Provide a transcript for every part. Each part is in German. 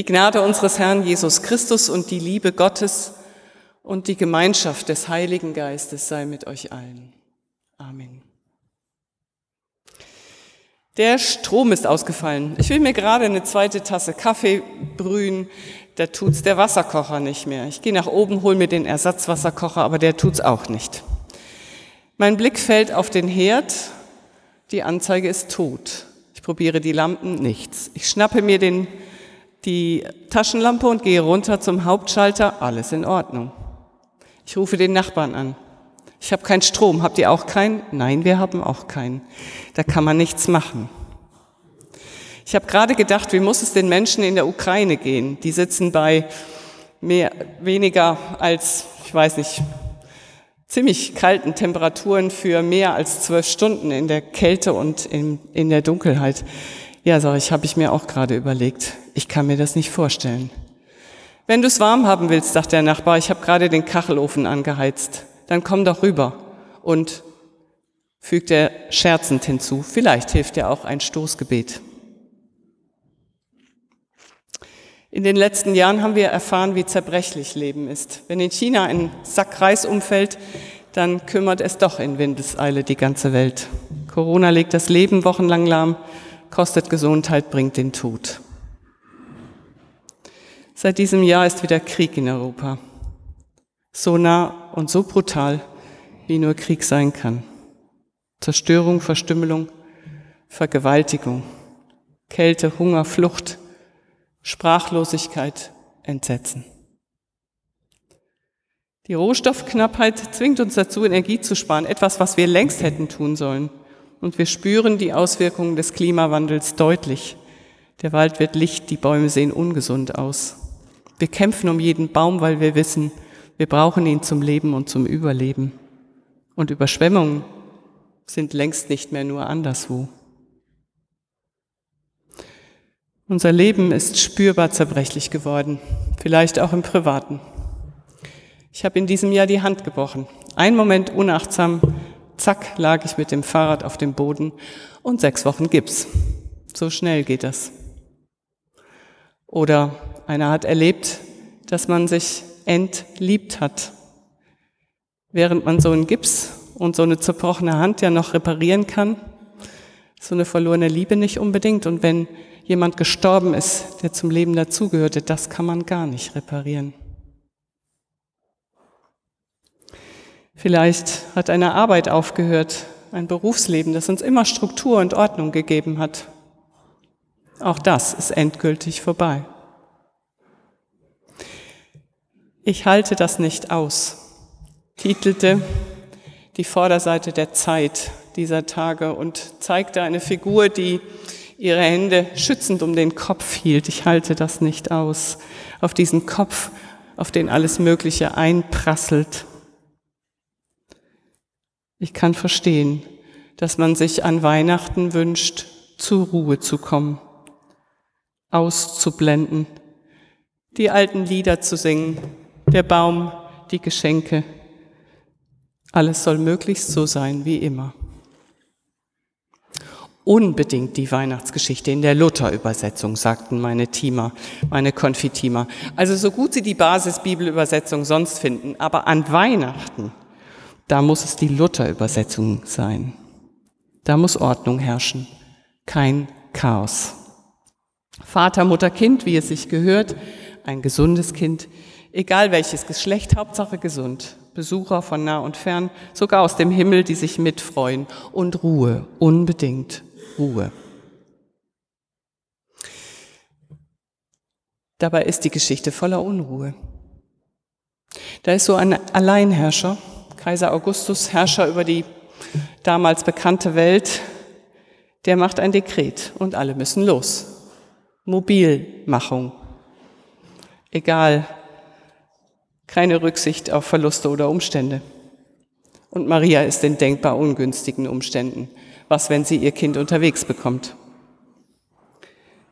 Die Gnade unseres Herrn Jesus Christus und die Liebe Gottes und die Gemeinschaft des Heiligen Geistes sei mit euch allen. Amen. Der Strom ist ausgefallen. Ich will mir gerade eine zweite Tasse Kaffee brühen. Da tut's der Wasserkocher nicht mehr. Ich gehe nach oben, hol mir den Ersatzwasserkocher, aber der tut's auch nicht. Mein Blick fällt auf den Herd. Die Anzeige ist tot. Ich probiere die Lampen, nichts. Ich schnappe mir den, die Taschenlampe und gehe runter zum Hauptschalter. Alles in Ordnung. Ich rufe den Nachbarn an. Ich habe keinen Strom. Habt ihr auch keinen? Nein, wir haben auch keinen. Da kann man nichts machen. Ich habe gerade gedacht, wie muss es den Menschen in der Ukraine gehen? Die sitzen bei mehr, weniger als, ich weiß nicht, ziemlich kalten Temperaturen für mehr als zwölf Stunden in der Kälte und in, in der Dunkelheit. Ja, sag ich, habe ich mir auch gerade überlegt. Ich kann mir das nicht vorstellen. Wenn du es warm haben willst, sagt der Nachbar, ich habe gerade den Kachelofen angeheizt dann komm doch rüber. Und fügt er scherzend hinzu, vielleicht hilft dir auch ein Stoßgebet. In den letzten Jahren haben wir erfahren, wie zerbrechlich Leben ist. Wenn in China ein Sack Reis umfällt, dann kümmert es doch in Windeseile die ganze Welt. Corona legt das Leben wochenlang lahm, kostet Gesundheit, bringt den Tod. Seit diesem Jahr ist wieder Krieg in Europa. So nah und so brutal, wie nur Krieg sein kann. Zerstörung, Verstümmelung, Vergewaltigung, Kälte, Hunger, Flucht, Sprachlosigkeit, Entsetzen. Die Rohstoffknappheit zwingt uns dazu, Energie zu sparen, etwas, was wir längst hätten tun sollen. Und wir spüren die Auswirkungen des Klimawandels deutlich. Der Wald wird licht, die Bäume sehen ungesund aus. Wir kämpfen um jeden Baum, weil wir wissen, wir brauchen ihn zum Leben und zum Überleben. Und Überschwemmungen sind längst nicht mehr nur anderswo. Unser Leben ist spürbar zerbrechlich geworden, vielleicht auch im Privaten. Ich habe in diesem Jahr die Hand gebrochen. Ein Moment unachtsam, zack, lag ich mit dem Fahrrad auf dem Boden und sechs Wochen Gips. So schnell geht das. Oder einer hat erlebt, dass man sich entliebt hat. Während man so einen Gips und so eine zerbrochene Hand ja noch reparieren kann, so eine verlorene Liebe nicht unbedingt. Und wenn jemand gestorben ist, der zum Leben dazugehörte, das kann man gar nicht reparieren. Vielleicht hat eine Arbeit aufgehört, ein Berufsleben, das uns immer Struktur und Ordnung gegeben hat. Auch das ist endgültig vorbei. Ich halte das nicht aus, titelte die Vorderseite der Zeit dieser Tage und zeigte eine Figur, die ihre Hände schützend um den Kopf hielt. Ich halte das nicht aus. Auf diesen Kopf, auf den alles Mögliche einprasselt. Ich kann verstehen, dass man sich an Weihnachten wünscht, zur Ruhe zu kommen, auszublenden, die alten Lieder zu singen, der Baum, die Geschenke. Alles soll möglichst so sein wie immer. Unbedingt die Weihnachtsgeschichte in der Luther-Übersetzung, sagten meine Teamer, meine Konfiteamer. Also so gut sie die Basisbibelübersetzung sonst finden, aber an Weihnachten, da muss es die Luther-Übersetzung sein. Da muss Ordnung herrschen, kein Chaos. Vater, Mutter, Kind, wie es sich gehört, ein gesundes Kind, egal welches Geschlecht, Hauptsache gesund. Besucher von nah und fern, sogar aus dem Himmel, die sich mitfreuen. Und Ruhe, unbedingt Ruhe. Dabei ist die Geschichte voller Unruhe. Da ist so ein Alleinherrscher, Kaiser Augustus, Herrscher über die damals bekannte Welt, der macht ein Dekret und alle müssen los. Mobilmachung. Egal, keine Rücksicht auf Verluste oder Umstände. Und Maria ist in denkbar ungünstigen Umständen. Was, wenn sie ihr Kind unterwegs bekommt?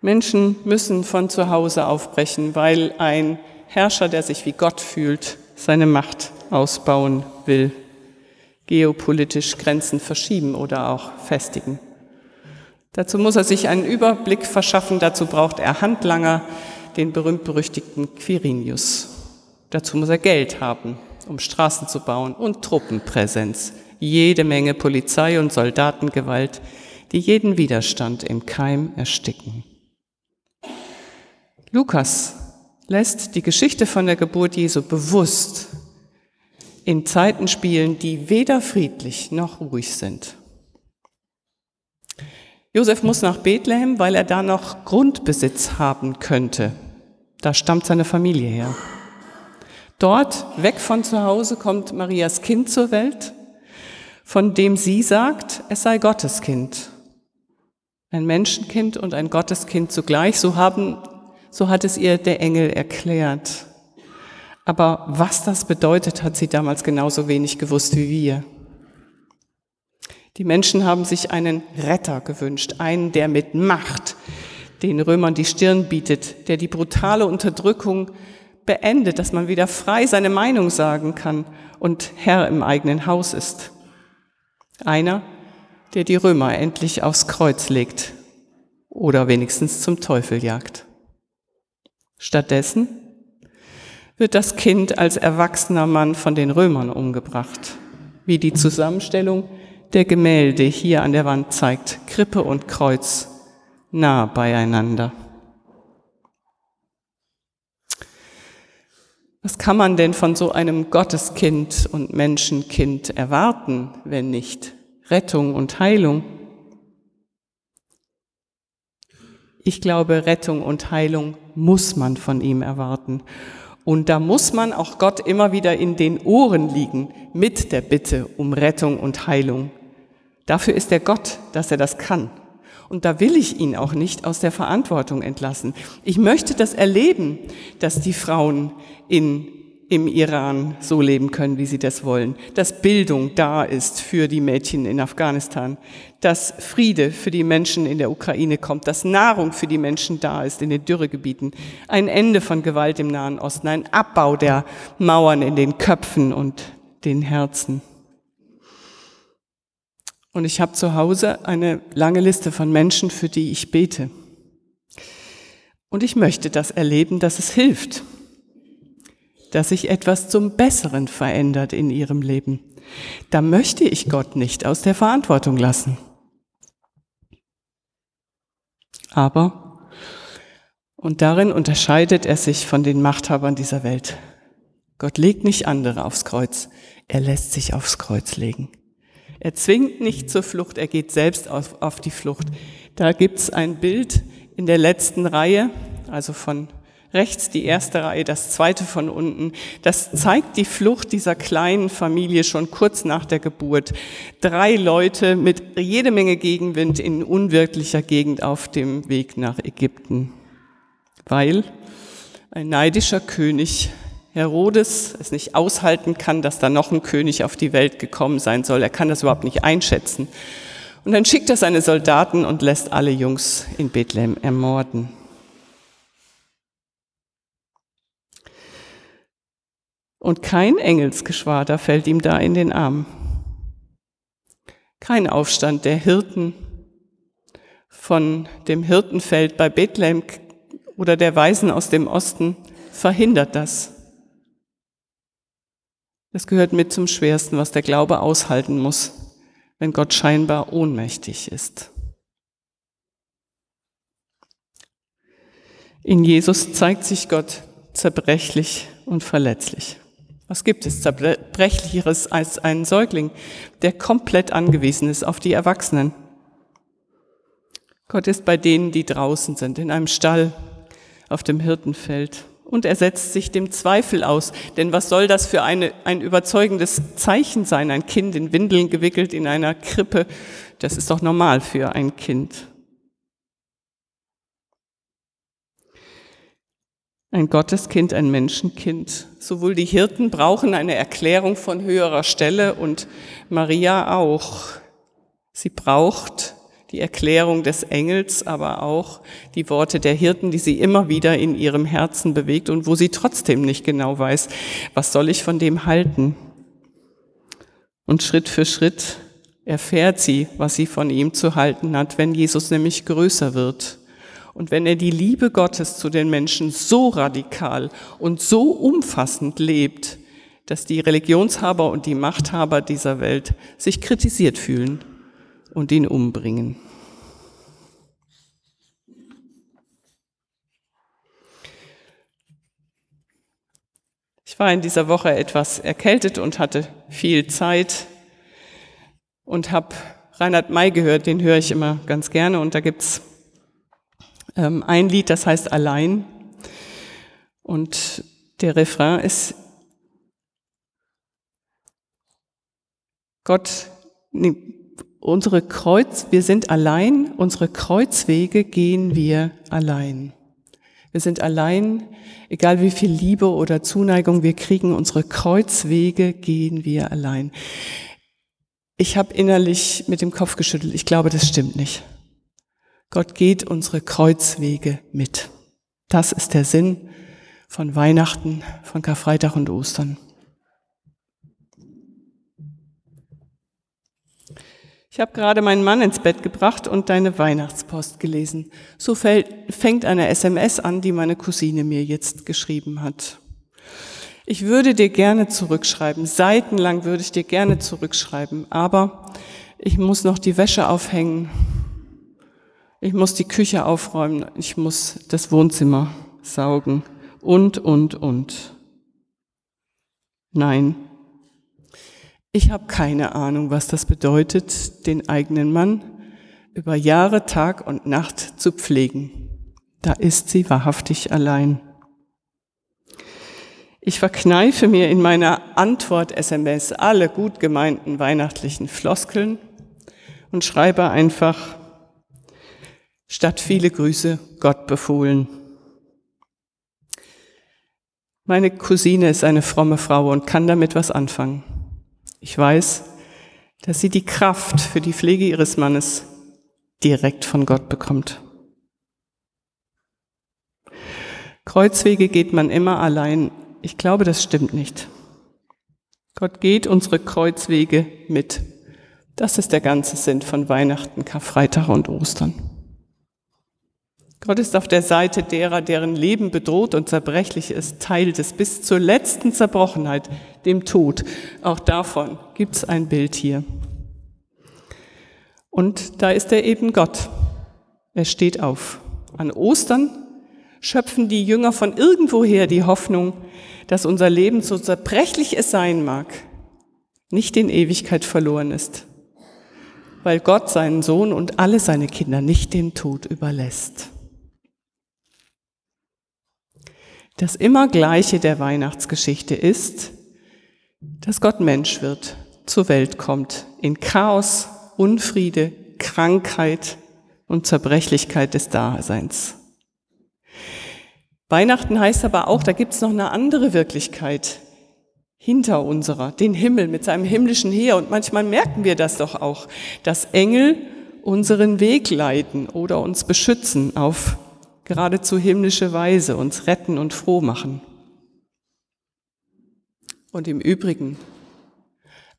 Menschen müssen von zu Hause aufbrechen, weil ein Herrscher, der sich wie Gott fühlt, seine Macht ausbauen will, geopolitisch Grenzen verschieben oder auch festigen. Dazu muss er sich einen Überblick verschaffen, dazu braucht er Handlanger, den berühmt-berüchtigten Quirinius. Dazu muss er Geld haben, um Straßen zu bauen und Truppenpräsenz, jede Menge Polizei und Soldatengewalt, die jeden Widerstand im Keim ersticken. Lukas lässt die Geschichte von der Geburt Jesu bewusst in Zeiten spielen, die weder friedlich noch ruhig sind. Josef muss nach Bethlehem, weil er da noch Grundbesitz haben könnte. Da stammt seine Familie her. Dort, weg von zu Hause, kommt Marias Kind zur Welt, von dem sie sagt, es sei Gottes Kind. Ein Menschenkind und ein Gotteskind zugleich, so haben so hat es ihr der Engel erklärt. Aber was das bedeutet, hat sie damals genauso wenig gewusst wie wir. Die Menschen haben sich einen Retter gewünscht, einen, der mit Macht den Römern die Stirn bietet, der die brutale Unterdrückung beendet, dass man wieder frei seine Meinung sagen kann und Herr im eigenen Haus ist. Einer, der die Römer endlich aufs Kreuz legt oder wenigstens zum Teufel jagt. Stattdessen wird das Kind als erwachsener Mann von den Römern umgebracht, wie die Zusammenstellung der Gemälde hier an der Wand zeigt, Krippe und Kreuz nah beieinander. Was kann man denn von so einem Gotteskind und Menschenkind erwarten, wenn nicht Rettung und Heilung? Ich glaube, Rettung und Heilung muss man von ihm erwarten. Und da muss man auch Gott immer wieder in den Ohren liegen mit der Bitte um Rettung und Heilung. Dafür ist er Gott, dass er das kann. Und da will ich ihn auch nicht aus der Verantwortung entlassen. Ich möchte das erleben, dass die Frauen in im Iran so leben können, wie sie das wollen, dass Bildung da ist für die Mädchen in Afghanistan, dass Friede für die Menschen in der Ukraine kommt, dass Nahrung für die Menschen da ist in den Dürregebieten, ein Ende von Gewalt im Nahen Osten, ein Abbau der Mauern in den Köpfen und den Herzen. Und ich habe zu Hause eine lange Liste von Menschen, für die ich bete. Und ich möchte das erleben, dass es hilft dass sich etwas zum Besseren verändert in ihrem Leben. Da möchte ich Gott nicht aus der Verantwortung lassen. Aber, und darin unterscheidet er sich von den Machthabern dieser Welt. Gott legt nicht andere aufs Kreuz, er lässt sich aufs Kreuz legen. Er zwingt nicht zur Flucht, er geht selbst auf, auf die Flucht. Da gibt's ein Bild in der letzten Reihe, also von rechts die erste Reihe, das zweite von unten. Das zeigt die Flucht dieser kleinen Familie schon kurz nach der Geburt. Drei Leute mit jede Menge Gegenwind in unwirklicher Gegend auf dem Weg nach Ägypten. Weil ein neidischer König Herodes es nicht aushalten kann, dass da noch ein König auf die Welt gekommen sein soll. Er kann das überhaupt nicht einschätzen. Und dann schickt er seine Soldaten und lässt alle Jungs in Bethlehem ermorden. Und kein Engelsgeschwader fällt ihm da in den Arm. Kein Aufstand der Hirten von dem Hirtenfeld bei Bethlehem oder der Weisen aus dem Osten verhindert das. Das gehört mit zum Schwersten, was der Glaube aushalten muss, wenn Gott scheinbar ohnmächtig ist. In Jesus zeigt sich Gott zerbrechlich und verletzlich. Was gibt es zerbrechlicheres als ein Säugling, der komplett angewiesen ist auf die Erwachsenen? Gott ist bei denen, die draußen sind, in einem Stall, auf dem Hirtenfeld. Und er setzt sich dem Zweifel aus. Denn was soll das für eine, ein überzeugendes Zeichen sein? Ein Kind in Windeln gewickelt in einer Krippe. Das ist doch normal für ein Kind. Ein Gotteskind, ein Menschenkind. Sowohl die Hirten brauchen eine Erklärung von höherer Stelle und Maria auch. Sie braucht die Erklärung des Engels, aber auch die Worte der Hirten, die sie immer wieder in ihrem Herzen bewegt und wo sie trotzdem nicht genau weiß, was soll ich von dem halten. Und Schritt für Schritt erfährt sie, was sie von ihm zu halten hat, wenn Jesus nämlich größer wird Und wenn er die Liebe Gottes zu den Menschen so radikal und so umfassend lebt, dass die Religionshaber und die Machthaber dieser Welt sich kritisiert fühlen und ihn umbringen. Ich war in dieser Woche etwas erkältet und hatte viel Zeit und habe Reinhard May gehört, den höre ich immer ganz gerne und da gibt's ähm, ein Lied, das heißt Allein und der Refrain ist Gott, unsere Kreuz, wir sind allein, unsere Kreuzwege gehen wir allein. Wir sind allein, egal wie viel Liebe oder Zuneigung wir kriegen, unsere Kreuzwege gehen wir allein. Ich habe innerlich mit dem Kopf geschüttelt, ich glaube, das stimmt nicht. Gott geht unsere Kreuzwege mit. Das ist der Sinn von Weihnachten, von Karfreitag und Ostern. Ich habe gerade meinen Mann ins Bett gebracht und deine Weihnachtspost gelesen. So fängt eine SMS an, die meine Cousine mir jetzt geschrieben hat. Ich würde dir gerne zurückschreiben, seitenlang würde ich dir gerne zurückschreiben, aber ich muss noch die Wäsche aufhängen, ich muss die Küche aufräumen, ich muss das Wohnzimmer saugen und, und, und. Nein, ich habe keine Ahnung, was das bedeutet, den eigenen Mann über Jahre Tag und Nacht zu pflegen. Da ist sie wahrhaftig allein. Ich verkneife mir in meiner Antwort-SMS alle gut gemeinten weihnachtlichen Floskeln und schreibe einfach statt viele Grüße Gott befohlen. Meine Cousine ist eine fromme Frau und kann damit was anfangen. Ich weiß, dass sie die Kraft für die Pflege ihres Mannes direkt von Gott bekommt. Kreuzwege geht man immer allein. Ich glaube, das stimmt nicht. Gott geht unsere Kreuzwege mit. Das ist der ganze Sinn von Weihnachten, Karfreitag und Ostern. Gott ist auf der Seite derer, deren Leben bedroht und zerbrechlich ist, teilt es bis zur letzten Zerbrochenheit, dem Tod. Auch davon gibt es ein Bild hier. Und da ist er eben Gott. Er steht auf. An Ostern schöpfen die Jünger von irgendwoher die Hoffnung, dass unser Leben, so zerbrechlich es sein mag, nicht in Ewigkeit verloren ist, weil Gott seinen Sohn und alle seine Kinder nicht dem Tod überlässt. Das immer Gleiche der Weihnachtsgeschichte ist, dass Gott Mensch wird, zur Welt kommt, in Chaos, Unfriede, Krankheit und Zerbrechlichkeit des Daseins. Weihnachten heißt aber auch, da gibt es noch eine andere Wirklichkeit hinter unserer, den Himmel mit seinem himmlischen Heer. Und manchmal merken wir das doch auch, dass Engel unseren Weg leiten oder uns beschützen auf geradezu himmlische Weise uns retten und froh machen. Und im Übrigen,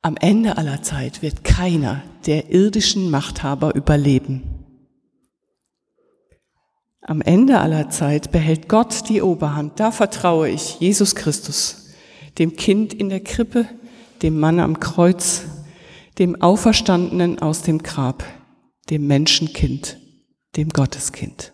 am Ende aller Zeit wird keiner der irdischen Machthaber überleben. Am Ende aller Zeit behält Gott die Oberhand. Da vertraue ich Jesus Christus, dem Kind in der Krippe, dem Mann am Kreuz, dem Auferstandenen aus dem Grab, dem Menschenkind, dem Gotteskind.